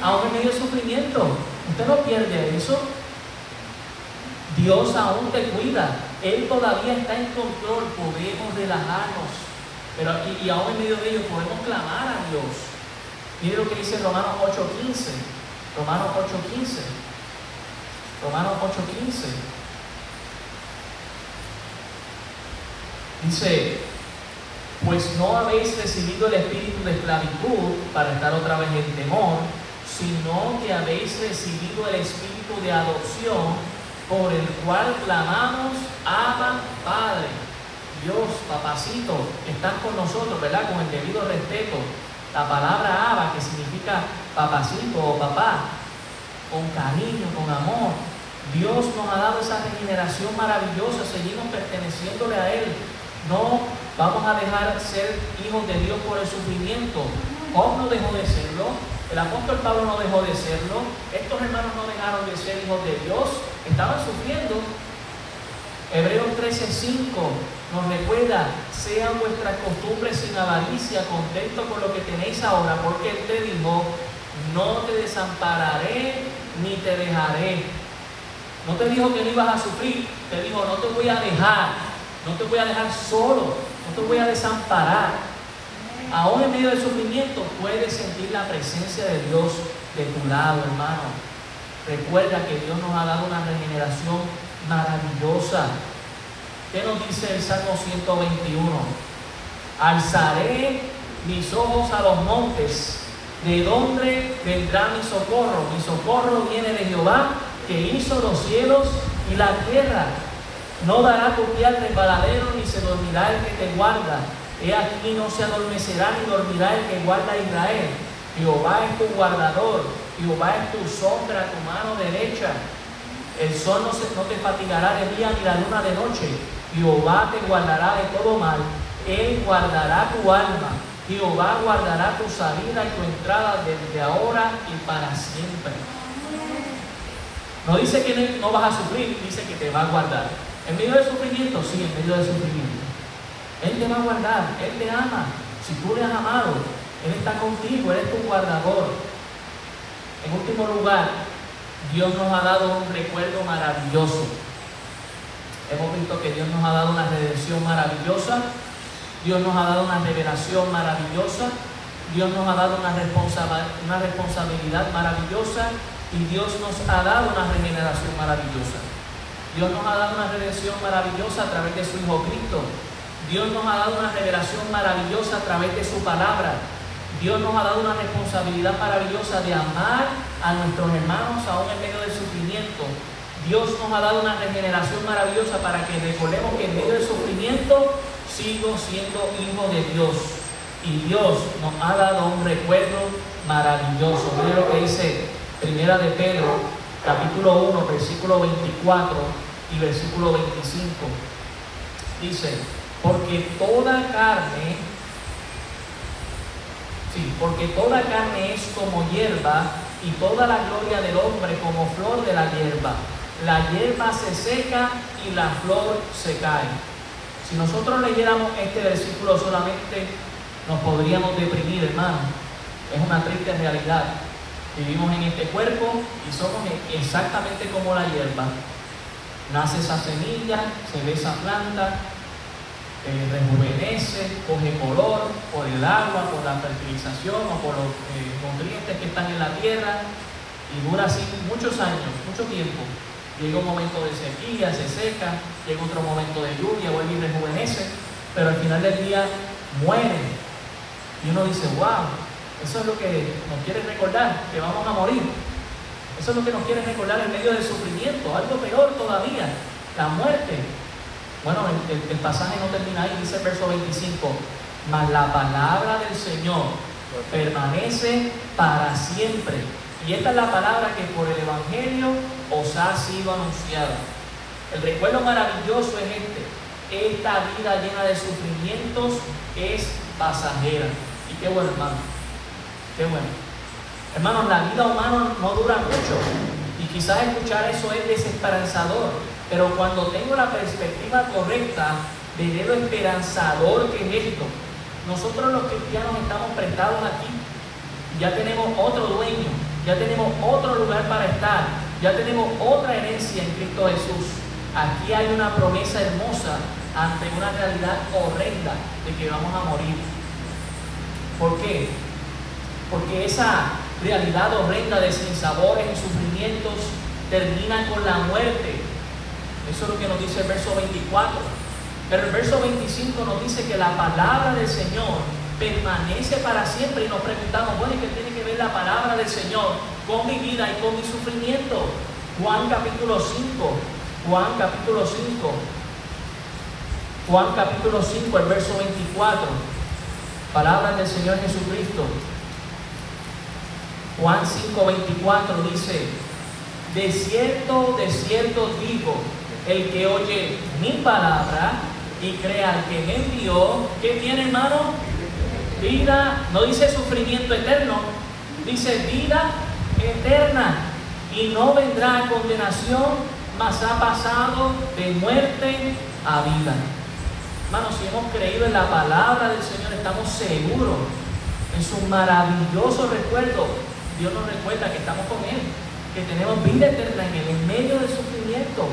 Speaker 5: aún en medio de sufrimiento. Usted no pierde eso. Dios aún te cuida. Él todavía está en control. Podemos relajarnos. Pero, y, y aún en medio de ello podemos clamar a Dios. Mire lo que dice Romanos 8.15. Romanos 8.15. Romanos 8.15. Dice, pues no habéis recibido el espíritu de esclavitud para estar otra vez en temor, sino que habéis recibido el espíritu de adopción por el cual clamamos, Abba Padre. Dios, papacito, estás con nosotros, ¿verdad? Con el debido respeto. La palabra Abba, que significa papacito o papá, con cariño, con amor. Dios nos ha dado esa regeneración maravillosa, seguimos perteneciéndole a Él. No vamos a dejar ser hijos de Dios por el sufrimiento. Job no dejó de serlo, el apóstol Pablo no dejó de serlo, estos hermanos no dejaron de ser hijos de Dios, estaban sufriendo. Hebreos 13:5 nos recuerda, sean vuestras costumbres sin avaricia, contento con lo que tenéis ahora, porque Él te dijo, no te desampararé ni te dejaré. No te dijo que no ibas a sufrir, te dijo, no te voy a dejar, no te voy a dejar solo, no te voy a desamparar. Aún en medio del sufrimiento puedes sentir la presencia de Dios de tu lado, hermano. Recuerda que Dios nos ha dado una regeneración maravillosa. ¿Qué nos dice el Salmo 121? Alzaré mis ojos a los montes. ¿De dónde vendrá mi socorro? Mi socorro viene de Jehová, que hizo los cielos y la tierra. No dará tu pie al resbaladero, ni se dormirá el que te guarda. He aquí no se adormecerá ni dormirá el que guarda a Israel. Jehová es tu guardador, Jehová es tu sombra, tu mano derecha. El sol no, se, no te fatigará de día ni la luna de noche. Jehová te guardará de todo mal. Él guardará tu alma. Jehová guardará tu salida y tu entrada desde ahora y para siempre. No dice que no vas a sufrir, dice que te va a guardar. ¿En medio del sufrimiento? Sí, en medio del sufrimiento. Él te va a guardar, Él te ama. Si tú le has amado, Él está contigo, Él es tu guardador. En último lugar, Dios nos ha dado un recuerdo maravilloso. Hemos visto que Dios nos ha dado una redención maravillosa, Dios nos ha dado una revelación maravillosa, Dios nos ha dado una, una responsabilidad maravillosa y Dios nos ha dado una regeneración maravillosa. Dios nos ha dado una redención maravillosa a través de su Hijo Cristo. Dios nos ha dado una revelación maravillosa a través de su palabra. Dios nos ha dado una responsabilidad maravillosa de amar a nuestros hermanos aún en medio del sufrimiento. Dios nos ha dado una regeneración maravillosa para que recordemos que en medio del sufrimiento sigo siendo hijo de Dios. Y Dios nos ha dado un recuerdo maravilloso. Mire lo que dice Primera de Pedro, capítulo 1, versículo 24 y versículo 25. Dice, porque toda carne, sí, porque toda carne es como hierba y toda la gloria del hombre como flor de la hierba. La hierba se seca y la flor se cae. Si nosotros leyéramos este versículo solamente, nos podríamos deprimir, hermano. Es una triste realidad. Vivimos en este cuerpo y somos exactamente como la hierba. Nace esa semilla, se ve esa planta, eh, rejuvenece, coge color por el agua, por la fertilización o por los eh, nutrientes que están en la tierra y dura así muchos años, mucho tiempo. Llega un momento de sequía, se seca, llega otro momento de lluvia, vuelve y rejuvenece, pero al final del día muere. Y uno dice, wow, Eso es lo que nos quiere recordar, que vamos a morir. Eso es lo que nos quiere recordar en medio del sufrimiento. Algo peor todavía, la muerte. Bueno, el, el- pasaje no termina ahí, dice el verso 25. Mas la palabra del Señor permanece para siempre. Y esta es la palabra que por el Evangelio os ha sido anunciada. El recuerdo maravilloso es este. Esta vida llena de sufrimientos es pasajera. Y qué bueno, hermano. Qué bueno. Hermanos, la vida humana no dura mucho. Y quizás escuchar eso es desesperanzador. Pero cuando tengo la perspectiva correcta de lo esperanzador que es esto, nosotros los cristianos estamos prestados aquí. Ya tenemos otro dueño, ya tenemos otro lugar para estar, ya tenemos otra herencia en Cristo Jesús. Aquí hay una promesa hermosa ante una realidad horrenda de que vamos a morir. ¿Por qué? Porque esa realidad horrenda de sinsabores y sufrimientos termina con la muerte. Eso es lo que nos dice el verso 24. Pero el verso 25 nos dice que la palabra del Señor permanece para siempre y nos preguntamos, bueno, ¿y qué tiene que ver la palabra del Señor con mi vida y con mi sufrimiento? Juan capítulo 5, Juan capítulo 5, Juan capítulo 5, el verso 24, palabras del Señor Jesucristo. Juan 5, 24 dice, de cierto, de cierto digo, el que oye mi palabra y crea al que me envió, ¿qué tiene hermano? Vida, no dice sufrimiento eterno, dice vida eterna y no vendrá a condenación, mas ha pasado de muerte a vida. Hermanos, si hemos creído en la palabra del Señor, estamos seguros en su maravilloso recuerdo. Dios nos recuerda que estamos con Él, que tenemos vida eterna en Él, en medio del sufrimiento.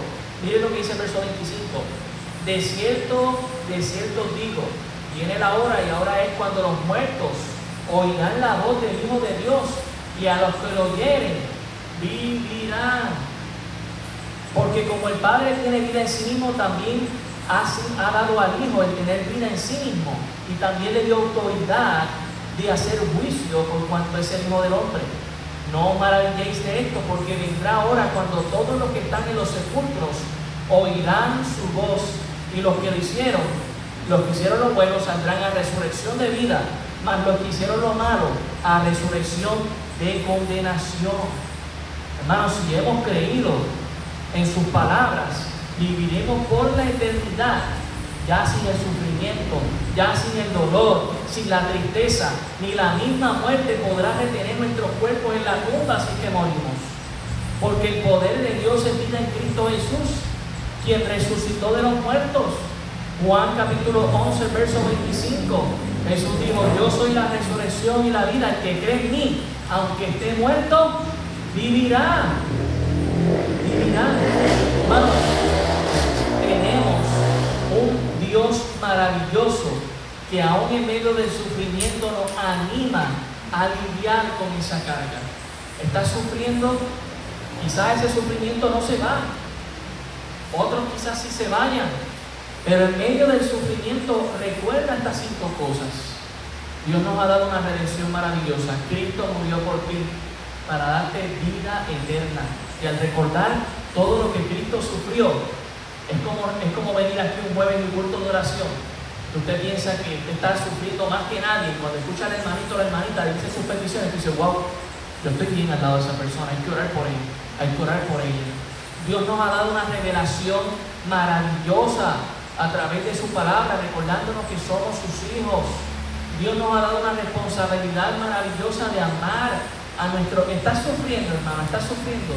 Speaker 5: Miren lo que dice el verso 25. De cierto, de cierto digo, viene la hora y ahora es cuando los muertos oirán la voz del Hijo de Dios y a los que lo oyeren vivirán. Porque como el Padre tiene vida en sí mismo, también ha dado al Hijo el tener vida en sí mismo y también le dio autoridad de hacer juicio por cuanto es el Hijo del Hombre. No maravilléis de esto, porque vendrá hora cuando todos los que están en los sepulcros oirán su voz, y los que lo hicieron, los que hicieron lo bueno saldrán a resurrección de vida, mas los que hicieron lo malo a resurrección de condenación. Hermanos, si hemos creído en sus palabras, viviremos por la eternidad, ya sin el sufrimiento, ya sin el dolor, sin la tristeza, ni la misma muerte podrá retener nuestros cuerpos en la tumba si que morimos. Porque el poder de Dios es vida en Cristo Jesús, quien resucitó de los muertos. Juan capítulo 11, verso 25. Jesús dijo, yo soy la resurrección y la vida, el que cree en mí, aunque esté muerto. Vivirá. Hermanos, tenemos un Dios maravilloso que aún en medio del sufrimiento nos anima a lidiar con esa carga. ¿Estás sufriendo? Quizás ese sufrimiento no se va. Otros quizás sí se vayan. Pero en medio del sufrimiento recuerda estas cinco cosas. Dios nos ha dado una redención maravillosa. Cristo murió por ti para darte vida eterna. Y al recordar todo lo que Cristo sufrió, es como, es como venir aquí un jueves en un culto de oración. Usted piensa que usted está sufriendo más que nadie. Cuando escucha al hermanito o la hermanita, dice sus peticiones, dice, wow, yo estoy bien al lado de esa persona, hay que orar por él, hay que orar por ella. Dios nos ha dado una revelación maravillosa a través de su palabra, recordándonos que somos sus hijos. Dios nos ha dado una responsabilidad maravillosa de amar a nuestro... Estás sufriendo, hermano, estás sufriendo.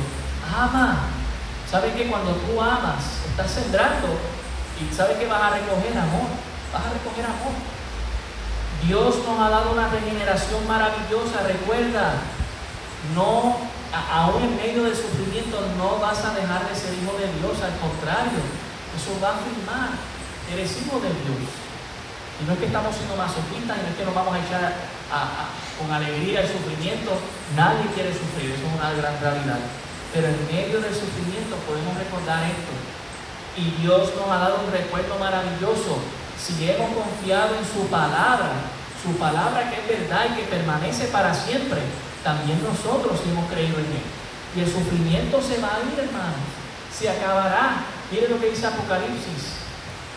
Speaker 5: Ama. ¿Sabes que cuando tú amas, estás sembrando y sabes que vas a recoger amor? Vas a recoger amor. Dios nos ha dado una regeneración maravillosa. Recuerda, no, aún en medio del sufrimiento, no vas a dejar de ser hijo de Dios. Al contrario, eso va a afirmar. Eres hijo de Dios. Y no es que estamos siendo masoquistas y no es que nos vamos a echar con alegría el sufrimiento. Nadie quiere sufrir, eso es una gran realidad. Pero en medio del sufrimiento podemos recordar esto. Y Dios nos ha dado un recuerdo maravilloso. Si hemos confiado en su palabra, su palabra que es verdad y que permanece para siempre, también nosotros hemos creído en Él. Y el sufrimiento se va a ir, hermanos. Se acabará. Miren lo que dice Apocalipsis.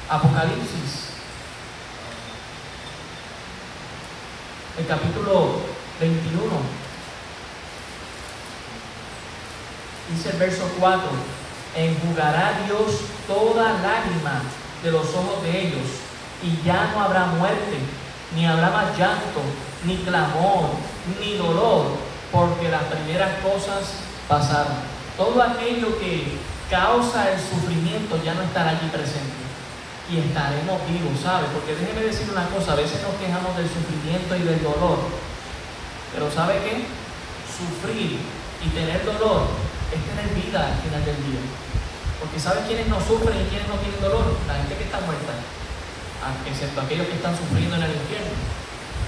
Speaker 5: Apocalipsis. El capítulo 21. Dice el verso 4. Enjugará Dios toda lágrima de los ojos de ellos. Y ya no habrá muerte, ni habrá más llanto, ni clamor, ni dolor, porque las primeras cosas pasaron. Todo aquello que causa el sufrimiento ya no estará allí presente. Y estaremos vivos, ¿sabe? Porque déjeme decir una cosa, a veces nos quejamos del sufrimiento y del dolor. Pero ¿sabe qué? Sufrir y tener dolor es tener vida al final del día. Porque ¿sabe quiénes no sufren y quiénes no tienen dolor? La gente que está muerta. Excepto aquellos que están sufriendo en el infierno.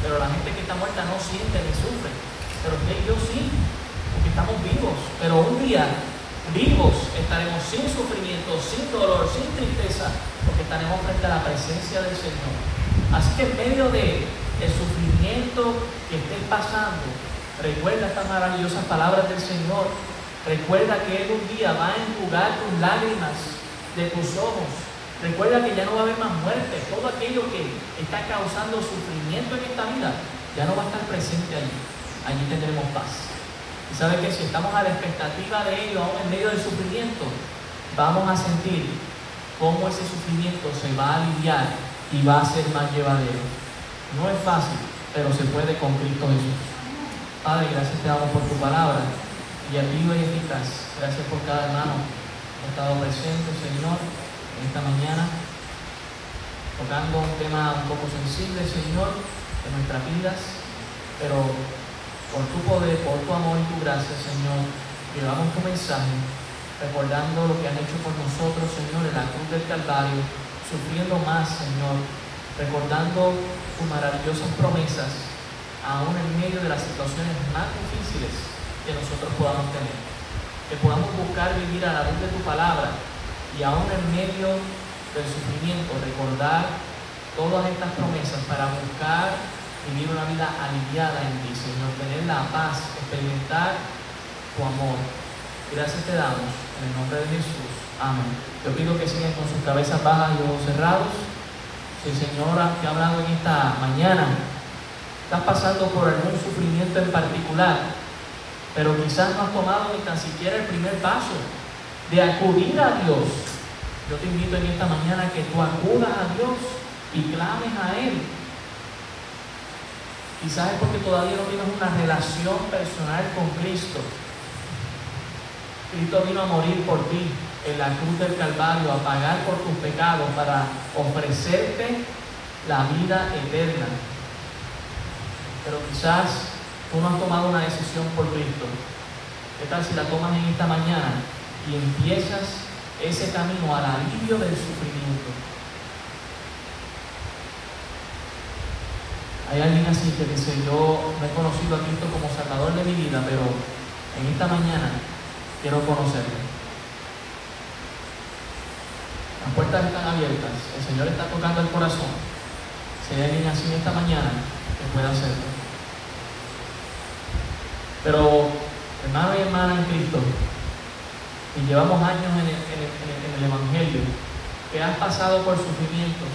Speaker 5: Pero la gente que está muerta no siente ni sufre. Pero usted y yo sí, porque estamos vivos. Pero un día vivos estaremos sin sufrimiento, sin dolor, sin tristeza, porque estaremos frente a la presencia del Señor. Así que en medio de el sufrimiento que estés pasando, recuerda estas maravillosas palabras del Señor. Recuerda que Él un día va a enjugar tus lágrimas de tus ojos. Recuerda que ya no va a haber más muerte. Todo aquello que está causando sufrimiento en esta vida ya no va a estar presente allí. Allí tendremos paz. Y sabe que si estamos a la expectativa de ello, aún en medio del sufrimiento, vamos a sentir cómo ese sufrimiento se va a aliviar y va a ser más llevadero. No es fácil, pero se puede con Cristo Jesús. Padre, gracias te damos por tu palabra y vivo y eficaz. Gracias por cada hermano que ha estado presente, Señor, esta mañana, tocando un tema un poco sensible, Señor, de nuestras vidas, pero por tu poder, por tu amor y tu gracia, Señor, llevamos tu mensaje, recordando lo que han hecho por nosotros, Señor, en la cruz del Calvario, sufriendo más, Señor, recordando tus maravillosas promesas, aún en medio de las situaciones más difíciles que nosotros podamos tener. Que podamos buscar vivir a la luz de tu palabra y aún en medio del sufrimiento, recordar todas estas promesas para buscar vivir una vida aliviada en ti, Señor, tener la paz, experimentar tu amor. Gracias te damos en el nombre de Jesús. Amén. Yo pido que sigan con sus cabezas bajas y ojos cerrados. Si el Señor te ha hablado en esta mañana, estás pasando por algún sufrimiento en particular, pero quizás no has tomado ni tan siquiera el primer paso de acudir a Dios. Yo te invito en esta mañana que tú acudas a Dios y clames a Él. Quizás es porque todavía no tienes una relación personal con Cristo. Cristo vino a morir por ti en la cruz del Calvario, a pagar por tus pecados para ofrecerte la vida eterna. Pero quizás tú no has tomado una decisión por Cristo. ¿Qué tal si la tomas en esta mañana y empiezas ese camino al alivio del sufrimiento? Hay alguien así que dice, yo no he conocido a Cristo como Salvador de mi vida, pero en esta mañana quiero conocerlo. Las puertas están abiertas, el Señor está tocando el corazón. Si hay alguien así en esta mañana, que pueda hacerlo. Pero, hermano y hermana en Cristo, y llevamos años en el, en el- en el- Evangelio, que has pasado por sufrimientos,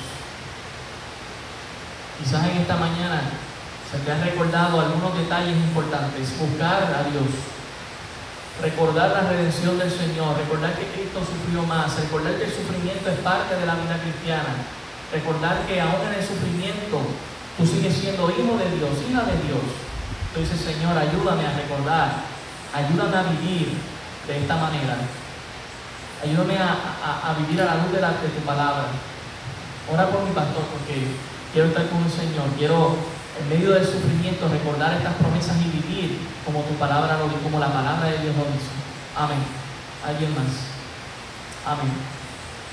Speaker 5: Quizás en esta mañana se te han recordado algunos detalles importantes. Buscar a Dios. Recordar la redención del Señor. Recordar que Cristo sufrió más. Recordar que el sufrimiento es parte de la vida cristiana. Recordar que aún en el sufrimiento tú sigues siendo hijo de Dios, hija de Dios. Dices, Señor, ayúdame a recordar. Ayúdame a vivir de esta manera. Ayúdame a, a- vivir a la luz de, la- de tu palabra. Ora por mi pastor porque quiero estar con el Señor. Quiero, en medio del sufrimiento, recordar estas promesas y vivir como tu palabra lo dice, como la palabra de Dios lo dice. Amén. ¿Alguien más? Amén.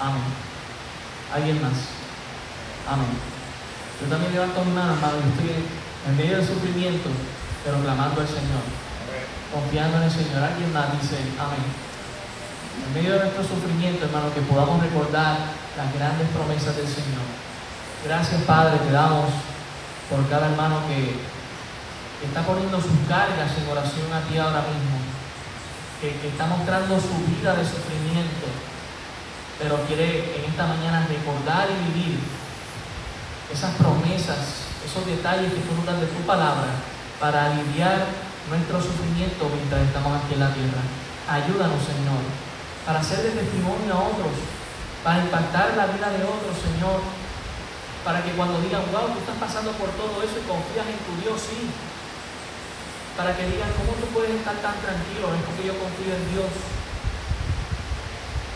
Speaker 5: Amén. ¿Alguien más? Amén. Yo también levanto mi mano, hermano. Estoy en medio del sufrimiento, pero clamando al Señor. Confiando en el Señor. Alguien más dice, amén. En medio de nuestro sufrimiento, hermano, que podamos recordar las grandes promesas del Señor. Gracias, Padre, te damos por cada hermano que está poniendo sus cargas en oración a ti ahora mismo, que, está mostrando su vida de sufrimiento, pero quiere en esta mañana recordar y vivir esas promesas, esos detalles que tú de tu palabra para aliviar nuestro sufrimiento mientras estamos aquí en la tierra. Ayúdanos, Señor, para ser de testimonio a otros, para impactar la vida de otros, Señor, para que cuando digan, wow, tú estás pasando por todo eso y confías en tu Dios, sí. Para que digan, ¿cómo tú puedes estar tan tranquilo? Es porque yo confío en Dios.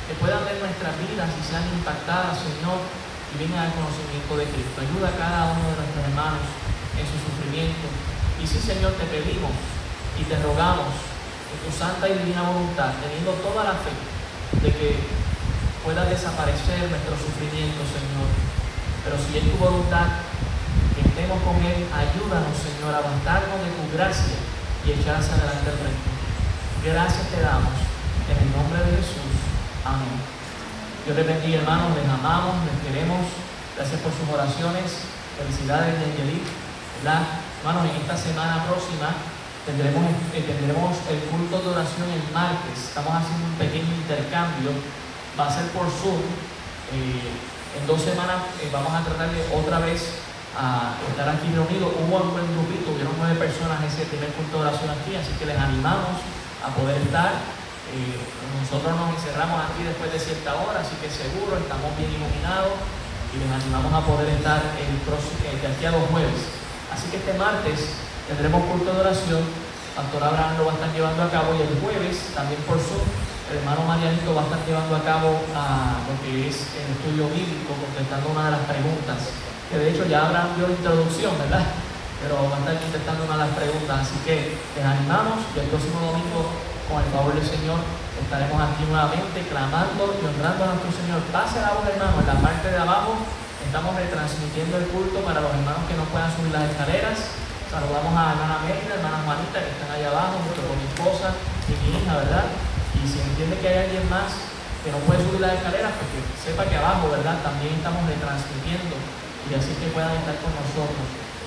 Speaker 5: Que puedan ver nuestras vidas y sean impactadas, Señor, y vengan al conocimiento de Cristo. Ayuda a cada uno de nuestros hermanos en su sufrimiento. Y sí, Señor, te pedimos y te rogamos en tu santa y divina voluntad, teniendo toda la fe de que pueda desaparecer nuestro sufrimiento, Señor pero si es tu voluntad que estemos con Él, ayúdanos, Señor, a bastarnos de tu gracia y echar hacia adelante el resto. Gracias te damos. En el nombre de Jesús. Amén. Dios les bendiga, hermanos. Les amamos, les queremos. Gracias por sus oraciones. Felicidades de Angelique. Hermanos, en esta semana próxima tendremos, eh, tendremos el culto de oración el martes. Estamos haciendo un pequeño intercambio. Va a ser por Zoom. Eh, en dos semanas eh, vamos a tratar de otra vez a estar aquí reunidos. Hubo un buen grupito, hubieron nueve personas en ese primer culto de oración aquí, así que les animamos a poder estar. Nosotros nos encerramos aquí después de cierta hora, así que seguro estamos bien iluminados y les animamos a poder estar el próximo, de aquí a los jueves. Así que este martes tendremos culto de oración. Pastor Abraham lo va a estar llevando a cabo y el jueves también por Zoom el hermano Marianito va a estar llevando a cabo ah, lo que es el estudio bíblico, contestando una de las preguntas, que de hecho ya habrán dio la introducción, ¿verdad? Pero va a estar contestando una de las preguntas, así que les animamos y el próximo domingo, con el favor del Señor, estaremos aquí nuevamente clamando y honrando a nuestro Señor. Pase la voz, hermano, en la parte de abajo estamos retransmitiendo el culto para los hermanos que no puedan subir las escaleras. Saludamos a hermana Mérida, hermana Juanita, que están allá abajo, junto con mi esposa y mi hija, ¿verdad? Y si entiende que hay alguien más que no puede subir las escaleras, pues que sepa que abajo, ¿verdad? También estamos retransmitiendo y así que puedan estar con nosotros.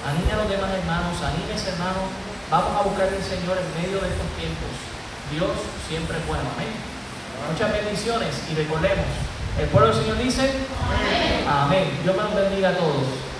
Speaker 5: Anime a los demás hermanos, anímese hermanos. Vamos a buscar al Señor en medio de estos tiempos. Dios siempre es bueno. Amén. Muchas bendiciones y recordemos, el pueblo del Señor dice, Amén. Dios me los bendiga a todos.